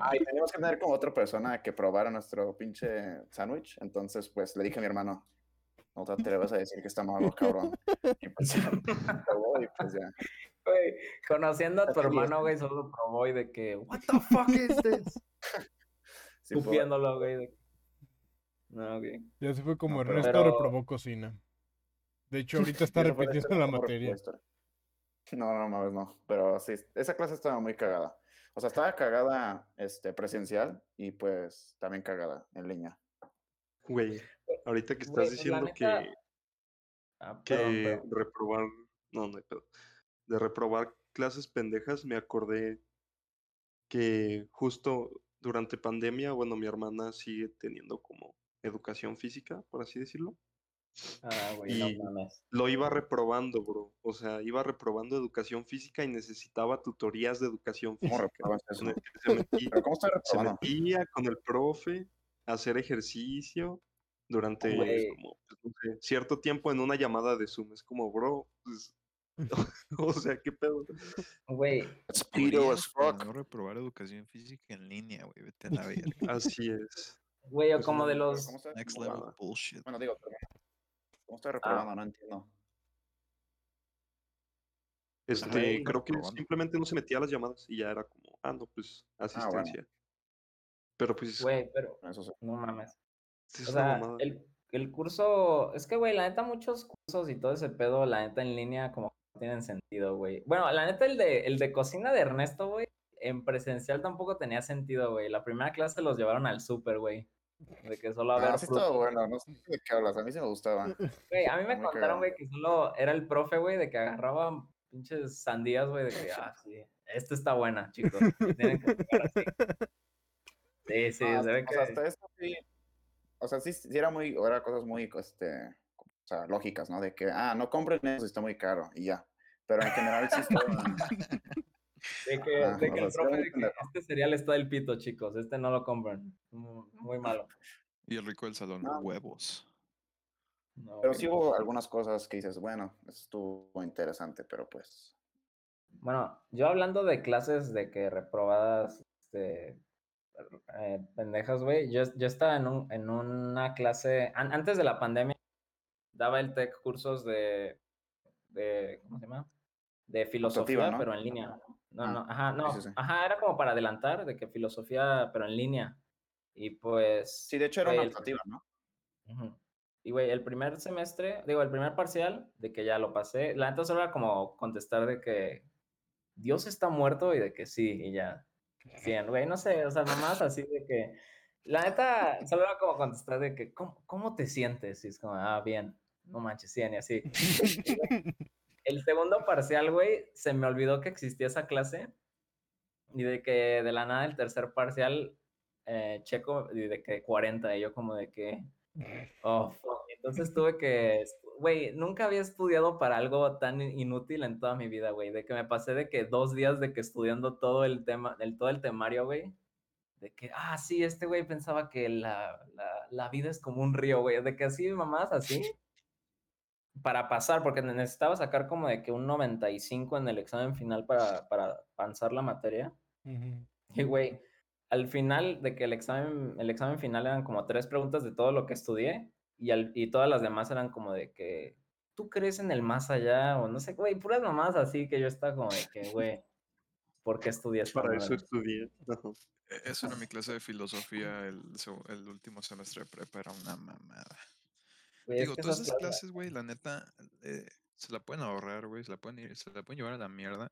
Ay, teníamos que tener como otra persona que probara nuestro pinche sándwich. Entonces, pues le dije a mi hermano, no te atrevas a decir que está malo, cabrón. Y pues ya, y pues ya. Güey, conociendo a tu hermano, güey, solo probó y de que, what the fuck is this? Supiéndolo, güey. No, güey. Ya se fue como el resto reprobó cocina. De hecho, ahorita está repitiendo la materia. No, no mames, no. Pero sí, esa clase estaba muy cagada. O sea, estaba cagada este, presencial y pues también cagada en línea. Güey, ahorita que estás pues, diciendo que, ah, que reprobar, no, no hay pedo de reprobar clases pendejas, me acordé que justo durante pandemia, bueno, mi hermana sigue teniendo como educación física, por así decirlo. Ah, güey, y lo iba reprobando, bro. O sea, iba reprobando educación física y necesitaba tutorías de educación física. ¿Cómo se, metía, se metía con el profe a hacer ejercicio durante pues, cierto tiempo en una llamada de Zoom. Es como, bro, pues, o sea, qué pedo. Güey. Speedo as fuck. No reprobar educación física en línea, güey. Vete a la vida. Así es. Güey, o como de los. Next level bullshit. Bueno, digo, ¿cómo está reprobando? No entiendo. Este, creo que simplemente no se metía a las llamadas y ya era como, ah, no, pues, ah, asistencia. Pero pues. Güey, pero. No mames. O sea, el, el curso. Es que, güey, la neta, muchos cursos y todo ese pedo, la neta, en línea, como tienen sentido, güey. Bueno, la neta, el de, el de cocina de Ernesto, güey, en presencial tampoco tenía sentido, güey. La primera clase los llevaron al súper, güey. De que solo había. Ah, sí estaba bueno, no sé de qué hablas, a mí sí me gustaba. Güey, a mí me contaron, güey, que solo era el profe, güey, de que agarraba pinches sandías, güey, de que, ah, sí, esta está buena, chicos. Tienen que así. Sí, sí, ah, se ve que. hasta eso sí. O sea, sí, sí era muy, era cosas muy, este, o sea, lógicas, ¿no? De que, ah, no compren eso, está muy caro y ya. Pero en general sí. De que, de que el profe de que este cereal está del pito, chicos. Este no lo compran. Muy malo. Y el rico del salón, huevos. pero sí hubo algunas cosas que dices, bueno, estuvo interesante, pero pues. Bueno, yo hablando de clases de que reprobadas, este, eh, pendejas, güey. Yo, yo estaba en, un, en una clase, antes de la pandemia, daba el TEC cursos de, de ¿cómo se llama? De filosofía, pero en línea. No, ah, no, ajá, no, ajá, era como para adelantar de que filosofía, pero en línea. Y pues... Sí, de hecho era una optativa, ¿no? Y, güey, el primer semestre, digo, el primer parcial, de que ya lo pasé, la neta solo era como contestar de que Dios está muerto y de que sí, y ya. Bien, güey, no sé, o sea, nomás así de que... La neta, solo era como contestar de que, ¿cómo, cómo te sientes? Y es como, ah, bien, no manches, bien, y así. el segundo parcial, güey, se me olvidó que existía esa clase y de que de la nada el tercer parcial, eh, checo, y de que 40, y yo como de que, oh, Entonces tuve que, güey, nunca había estudiado para algo tan inútil en toda mi vida, güey, de que me pasé de que dos días de que estudiando todo el tema, el, todo el temario, güey, de que, ah, sí, este güey pensaba que la, la, la vida es como un río, güey, de que así, mamás, así para pasar, porque necesitaba sacar como de que un 95 en el examen final para, para avanzar la materia. Y, güey, al final de que el examen, el examen final eran como tres preguntas de todo lo que estudié y, al, y todas las demás eran como de que tú crees en el más allá o no sé, güey, puras mamás así que yo estaba como de que, güey, ¿por qué estudias? Para eso estudié. E, eso era mi clase de filosofía el, el último semestre de prepa, era una mamada. Digo, todas esas clases, güey, la neta, eh, se la pueden ahorrar, güey, se la pueden ir, se la pueden llevar a la mierda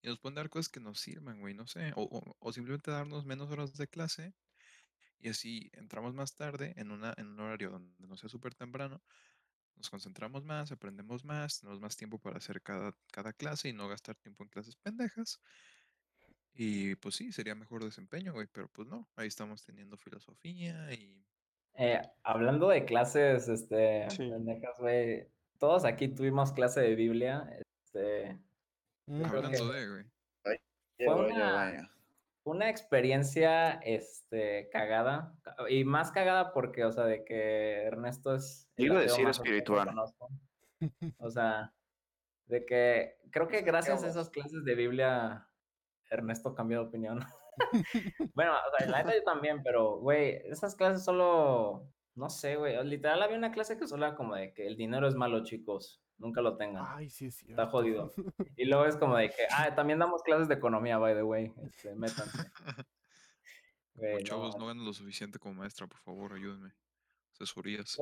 y nos pueden dar cosas que nos sirvan, güey, no sé, o, o, simplemente darnos menos horas de clase y así entramos más tarde en, una, en un horario donde no sea súper temprano, nos concentramos más, aprendemos más, tenemos más tiempo para hacer cada, cada clase y no gastar tiempo en clases pendejas. Y pues sí, sería mejor desempeño, güey, pero pues no, ahí estamos teniendo filosofía y eh, hablando de clases, este, güey, todos aquí tuvimos clase de Biblia. Este, mm. hablando de, güey. Fue una, una, experiencia, este, cagada. Y más cagada porque, o sea, de que Ernesto es... Iba a decir espiritual. O sea, de que creo que gracias a esas clases de Biblia, Ernesto cambió de opinión. bueno, o sea, la neta yo también, pero, güey, esas clases solo, no sé, güey, literal había una clase que solo era como de que el dinero es malo, chicos, nunca lo tengan. Ay, sí, sí. Está jodido. Y luego es como de que, ah, también damos clases de economía, by the way, este, métanse. chavos, no. ganan lo suficiente como maestra, por favor, ayúdenme. Asesorías.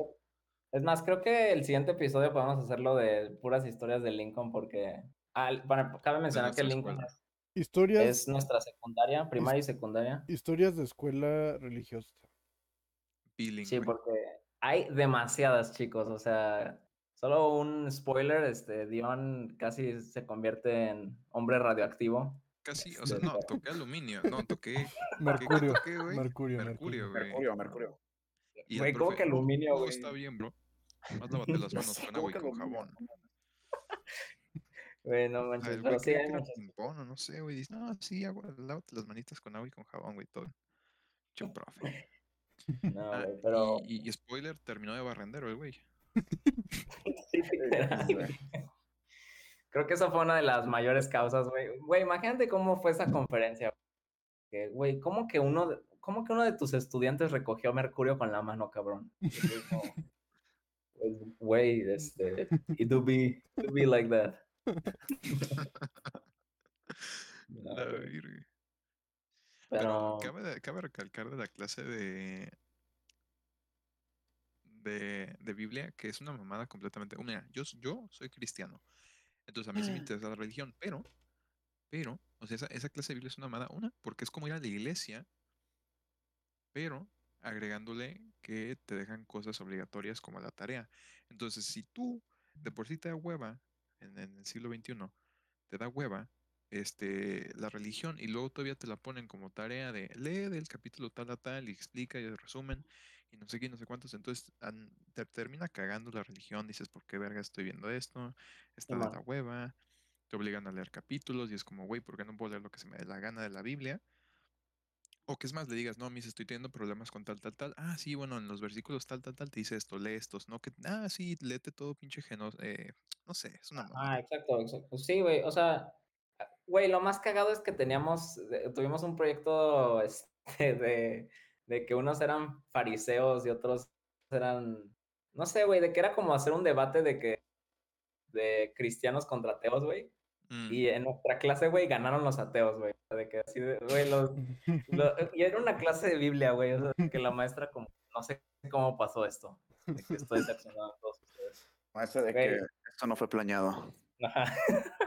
Es más, creo que el siguiente episodio podemos hacerlo de puras historias de Lincoln porque ah, cabe mencionar que Lincoln Historias. Es nuestra secundaria, primaria y secundaria. Historias de escuela religiosa. sí, porque hay demasiadas, chicos. O sea, solo un spoiler, este, Dion casi se convierte en hombre radioactivo. Casi, o sea, no, toqué aluminio, no, toqué... Mercurio, mercurio, mercurio, mercurio, mercurio, Y güey, ¿cómo que aluminio, güey? está bien, bro. Más lávate las manos con agua y con jabón. Güey, no manches. pero sí hay muchos. no sé, güey. Dice, no, sí, agua, lávate las manitas con agua y con jabón, güey, todo. Yo, profe. No, ah, güey, pero. Y, y, spoiler, terminó de barrendero el güey. Sí, Creo que eso fue una de las mayores causas, güey. Güey, imagínate cómo fue esa conferencia. Güey, ¿cómo que uno de, cómo que uno de tus estudiantes recogió mercurio con la mano, cabrón? Pues, güey, este, it do be, it be like that. Pero, cabe, recalcar de la clase de, de, de, Biblia que es una mamada completamente. Mira, yo, yo soy cristiano. Entonces a mí sí me interesa la religión, pero, pero, o sea, esa, esa clase de Biblia es una mamada. Una, porque es como ir a la iglesia, pero agregándole que te dejan cosas obligatorias como la tarea. Entonces, si tú de por sí te da hueva en, el siglo XXI te da hueva este, la religión y luego todavía te la ponen como tarea de lee del capítulo tal a tal y explica y resumen y no sé qué, no sé cuántos. Entonces te termina cagando la religión, dices, ¿por qué verga estoy viendo esto? Está de la hueva, te obligan a leer capítulos y es como, güey, ¿por qué no puedo leer lo que se me dé la gana de la Biblia? O que es más, le digas, no, mis estoy teniendo problemas con tal, tal, tal. Ah, sí, bueno, en los versículos tal, tal, tal te dice esto, lee estos, ¿no? Que, ah, sí, léete todo pinche genos. Eh, no sé, es una. Ah, exacto, exacto. Sí, güey, o sea, güey, lo más cagado es que teníamos, tuvimos un proyecto este, de, de que unos eran fariseos y otros eran, no sé, güey, de que era como hacer un debate de que, de cristianos contra ateos, güey. Mm. Y en nuestra clase, güey, ganaron los ateos, güey. De que así, güey, los, Y era una clase de Biblia, güey. O sea, que la maestra, como, no sé cómo pasó esto. De que estoy decepcionado a todos ustedes. Maestra, de que esto no fue planeado. Ajá.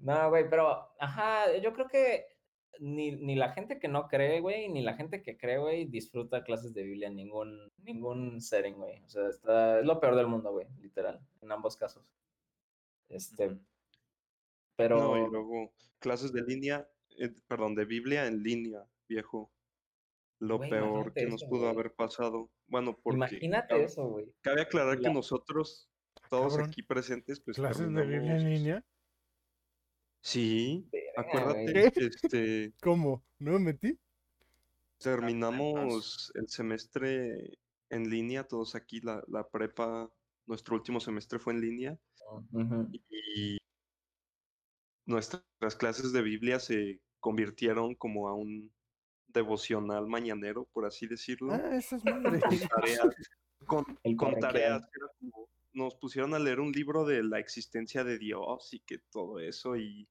no, güey, pero, ajá, yo creo que ni, ni la gente que no cree, güey, ni la gente que cree, güey, disfruta clases de Biblia en ningún, ningún setting, güey. O sea, está, es lo peor del mundo, güey, literal, en ambos casos. Este, pero... No, y luego clases de línea, eh, perdón, de Biblia en línea, viejo. Lo peor que nos pudo haber pasado. Bueno, porque... Imagínate eso, güey. Cabe aclarar que nosotros, todos aquí presentes, pues... ¿Clases de Biblia en línea? Sí, acuérdate, este... ¿Cómo? ¿No me metí? Terminamos el semestre en línea, todos aquí, la, la prepa, nuestro último semestre fue en línea. Y nuestras clases de Biblia se convirtieron como a un devocional mañanero, por así decirlo. Ah, eso es madre. Con tareas, nos pusieron a leer un libro de la existencia de Dios y que todo eso y...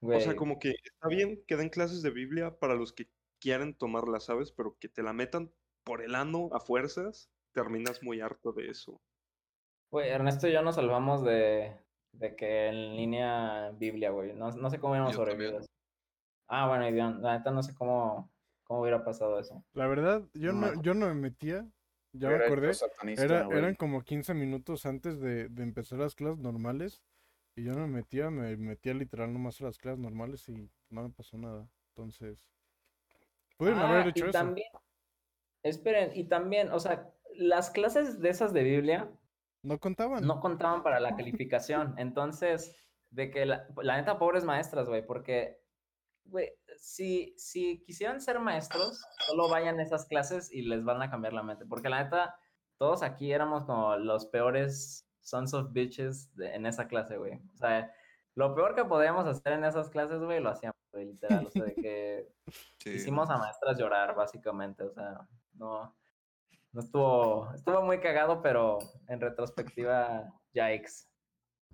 O sea, como que está bien que den clases de Biblia para los que quieren tomarla, ¿sabes? Pero que te la metan por el ano a fuerzas, terminas muy harto de eso. Güey, Ernesto y yo nos salvamos de, de que en línea Biblia, güey. No, no sé cómo hubiéramos sobrevivido. Ah, bueno, y la neta no sé cómo, cómo hubiera pasado eso. La verdad, yo no, yo no me metía. Ya me acordé. Era, eran como 15 minutos antes de, de, empezar las clases normales. Y yo no me metía, me metía literal nomás a las clases normales y no me pasó nada. Entonces, pudieron ah, haber hecho y También, esperen, y también, o sea, las clases de esas de Biblia no contaban. No contaban para la calificación. Entonces, de que la, la neta, pobres maestras, güey, porque, güey, si, si quisieran ser maestros, solo vayan a esas clases y les van a cambiar la mente. Porque la neta, todos aquí éramos como los peores sons of bitches en esa clase, güey. O sea, lo peor que podíamos hacer en esas clases, güey, lo hacíamos, güey, literal. O sea, de que hicimos a maestras llorar, básicamente. O sea, no no estuvo, estuvo muy cagado, pero en retrospectiva, yikes.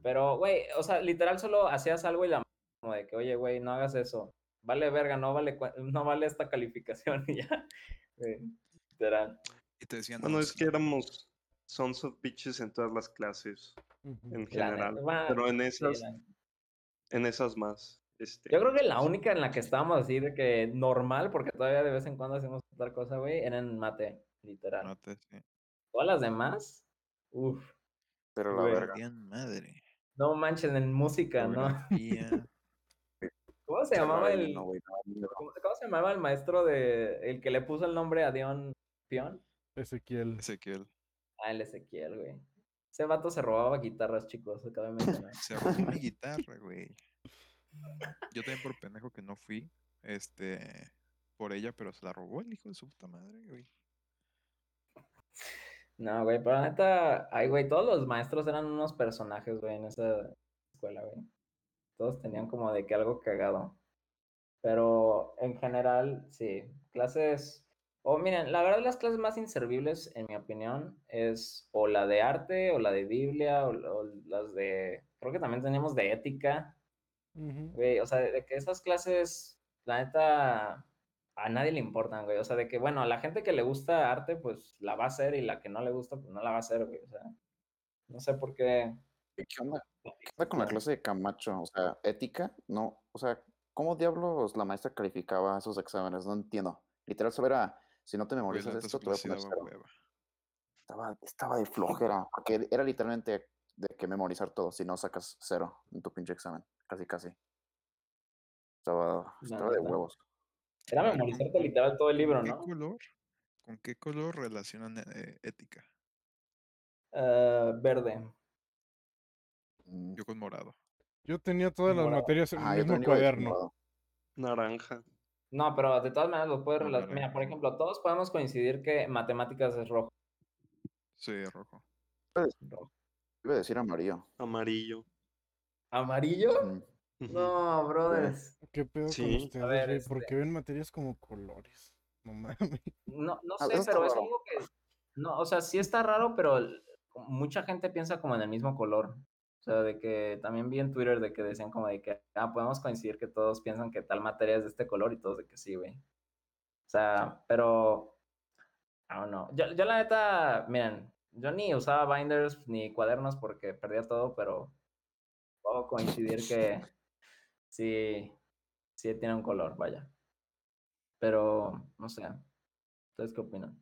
Pero, güey, o sea, literal solo hacías algo y la como de que, oye, güey, no hagas eso. Vale verga, no vale, no vale esta calificación y ya. literal. Y te decían, bueno, es que éramos sons of bitches en todas las clases, en general. pero en esas, en esas más. Este, Yo creo que la única en la que estábamos así de que normal, porque todavía de vez en cuando hacemos otra cosa, güey, era en mate literal. Todas las demás, uff. Pero la verga. madre. No manchen en música, ¿no? ¿Cómo se llamaba el ¿cómo, se llamaba el maestro de el que le puso el nombre a Dion Pion? Ezequiel. Ezequiel. Ah, el Ezequiel, güey. Ese vato se robaba guitarras, chicos, acaba de mencionar. Se robó mi guitarra, güey. Yo también por pendejo que no fui, este, por ella, pero se la robó el hijo de su puta madre, güey. No, güey, pero la neta, ay, güey, todos los maestros eran unos personajes, güey, en esa escuela, güey. Todos tenían como de que algo cagado. Pero en general, sí, clases, o miren, la verdad las clases más inservibles, en mi opinión, es o la de arte, o la de Biblia, o, las de, creo que también teníamos de ética. Güey, o sea, de que esas clases, la neta, a nadie le importan, güey. O sea, de que, bueno, a la gente que le gusta arte, pues la va a hacer y la que no le gusta, pues no la va a hacer, güey. O sea, no sé por qué. ¿Qué onda? ¿Qué onda con la clase de Camacho? O sea, ética, no. O sea, ¿cómo diablos la maestra calificaba esos exámenes? No entiendo. Literal, solo era, si no te memorizas esto, te voy a poner cero. Estaba, estaba de flojera, porque era literalmente de que memorizar todo, si no sacas cero en tu pinche examen. Casi, casi. Estaba, estaba de huevos. Era memorizarte literal todo el libro, ¿no? Color, ¿Con qué color relacionan eh, ética? Uh, verde. Mm. Yo con morado. Yo tenía todas las materias en el mismo cuaderno. Naranja. No, pero de todas maneras los puedes relacionar. Mira, por ejemplo, todos podemos coincidir que matemáticas es rojo. Sí, rojo. Iba a decir amarillo. Amarillo. ¿Amarillo? No, brothers. ¿Qué pedo con ustedes, Porque este ven materias como colores. No mames. No, no sé, pero es algo que. No, o sea, sí está raro, pero mucha gente piensa como en el mismo color. O sea, de que también vi en Twitter de que decían como de que, ah, podemos coincidir que todos piensan que tal materia es de este color y todos de que sí, güey. O sea, pero, I don't know. Yo, yo la neta, miren, yo ni usaba binders ni cuadernos porque perdía todo, pero puedo coincidir que sí, sí tiene un color, vaya. Pero, no sé. ¿Ustedes qué opinan?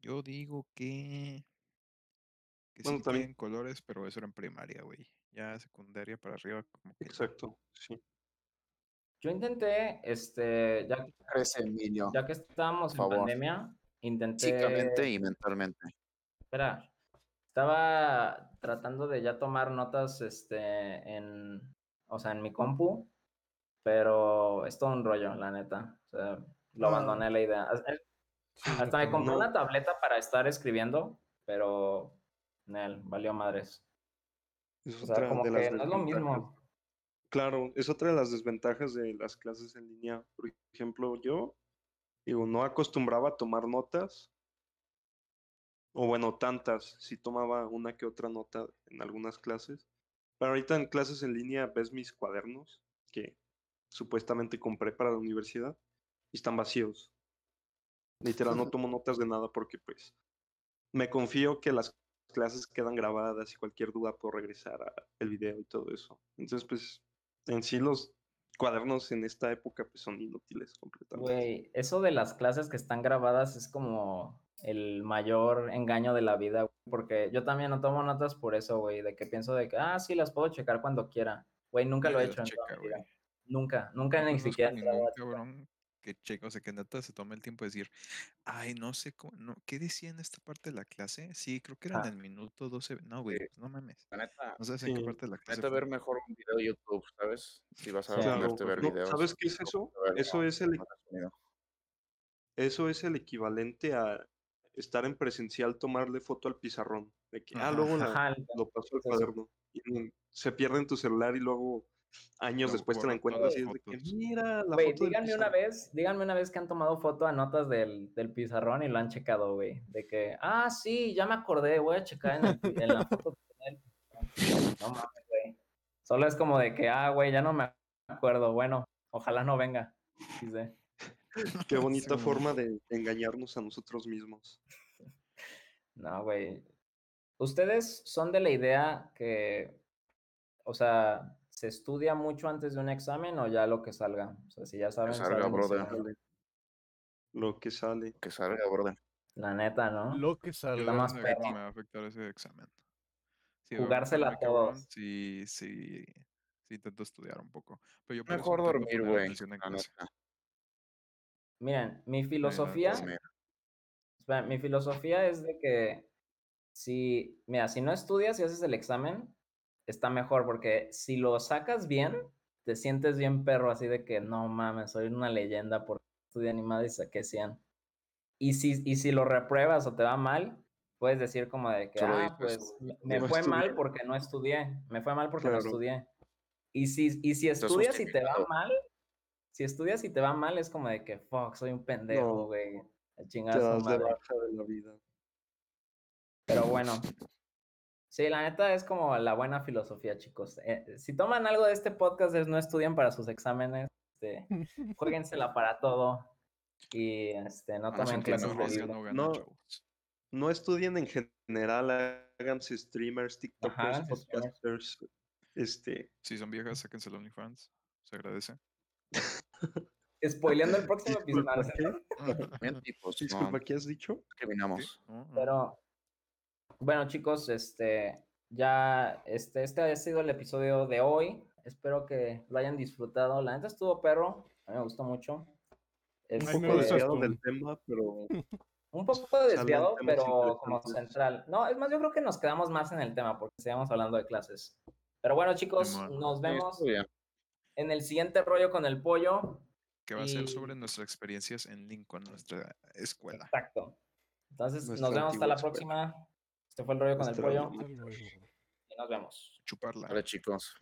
Yo digo que. Que Bueno, sí también- tienen colores, pero eso era en primaria, güey. Ya secundaria para arriba, como que. no. Exacto, sí. Yo intenté, este, ya, Crece, que estábamos en favor. pandemia, intenté. Físicamente y mentalmente. Espera, estaba tratando de ya tomar notas, este, en, o sea, en mi compu, pero es todo un rollo, la neta. O sea, lo Ah. abandoné la idea. Hasta- Sí, Hasta me no. compré una tableta para estar escribiendo, pero, Nel, valió madres. Es O sea, otra como de que las no es lo mismo. Claro, es otra de las desventajas de las clases en línea. Por ejemplo, yo, digo, no acostumbraba a tomar notas, o bueno, tantas, sí tomaba una que otra nota en algunas clases. Pero ahorita en clases en línea ves mis cuadernos que supuestamente compré para la universidad y están vacíos. Literal, no tomo notas de nada porque pues me confío que las clases quedan grabadas y cualquier duda puedo regresar a el video y todo eso. Entonces, pues, en sí los cuadernos en esta época pues son inútiles completamente. Güey, eso de las clases que están grabadas es como el mayor engaño de la vida, güey, porque yo también no tomo notas por eso, güey, de que pienso de que, ah, sí, las puedo checar cuando quiera. Güey, nunca lo he hecho checa. Nunca, nunca No ni siquiera ningún cabrón que checa, o sea, que neta se tome el tiempo de decir, ay, no sé cómo, no, ¿qué decía en esta parte de la clase? Sí, creo que era en Ah. el minuto 12. No, güey, Sí. pues no mames. La neta, No sabes en qué parte de la clase neta ver mejor un video de YouTube, ¿sabes? Si vas a Sí. Claro, ponerte ver no, videos. ¿sabes qué es eso? ver, Eso no, es el eso es el equivalente a estar en presencial, tomarle foto al pizarrón. De que, ah, luego la- lo paso al cuaderno. Y se pierde en tu celular y luego años después te las y es de que, mira, la Güey, foto díganme una pizarrón". vez, díganme una vez que han tomado foto a notas del, del pizarrón y lo han checado, güey. De que, ah, sí, ya me acordé, voy a checar en, el en la foto. del pizarrón". No mames, güey. Solo es como de que, ah, güey, ya no me acuerdo. Bueno, ojalá no venga. Sí. Qué bonita Sí, forma de engañarnos a nosotros mismos. No, güey. ¿Ustedes son de la idea que, o sea, se estudia mucho antes de un examen o ya lo que salga? O sea, si ya saben, salga, saben, y si brother. Lo que sale. Que salga, brother. La neta, ¿no? Lo que salga. Está más perro. me va a afectar ese examen. Sí, Jugársela a todos. Sí, sí, sí intento estudiar un poco. Pero yo Mejor dormir, güey. Miren, mi filosofía, espera, mi filosofía es de que si, mira, si no estudias y haces el examen, está mejor, porque si lo sacas bien, te sientes bien perro, así de que no mames, soy una leyenda por estudiar animada y saqué 100. Y si, y si lo repruebas o te va mal, puedes decir como de que, Solo ah, dices, pues me- no fue mal estudié". porque no estudié, me fue mal porque no Claro. estudié. Y si, y si estudias y te va mal, si estudias y te va mal, es como de que, fuck, soy un pendejo, No. güey. A Te chingar a su madre. de la vida. Pero bueno. Sí, la neta es como la buena filosofía, chicos. Eh, si toman algo de este podcast es no estudien para sus exámenes, este, jueguensela para todo y este, no Ah, tomen sí, clases no, de libro. no No. estudien en general, háganse streamers, TikTokers, streamers. podcasters. Este, Si son viejas, sáquense el OnlyFans. Se agradece. Spoileando el próximo episodio. disculpa, ¿no? ¿qué? Bien, tipos, Disculpa, no ¿qué has dicho? No, no. Pero bueno, chicos, este ya este, este ha sido el episodio de hoy. Espero que lo hayan disfrutado. La neta estuvo perro. A mí me gustó mucho. Un poco desviado del tema, pero Un poco desviado, pero como central. No, es más, yo creo que nos quedamos más en el tema porque seguimos hablando de clases. Pero bueno, chicos, nos vemos en el siguiente rollo con el pollo. Que va a ser sobre nuestras experiencias en Lincoln, nuestra escuela. Exacto. Entonces, Nuestra nos vemos hasta la escuela. próxima. Este fue el rollo con el Nuestra pollo Hasta luego. y nos vemos. Chuparla. Vale, chicos.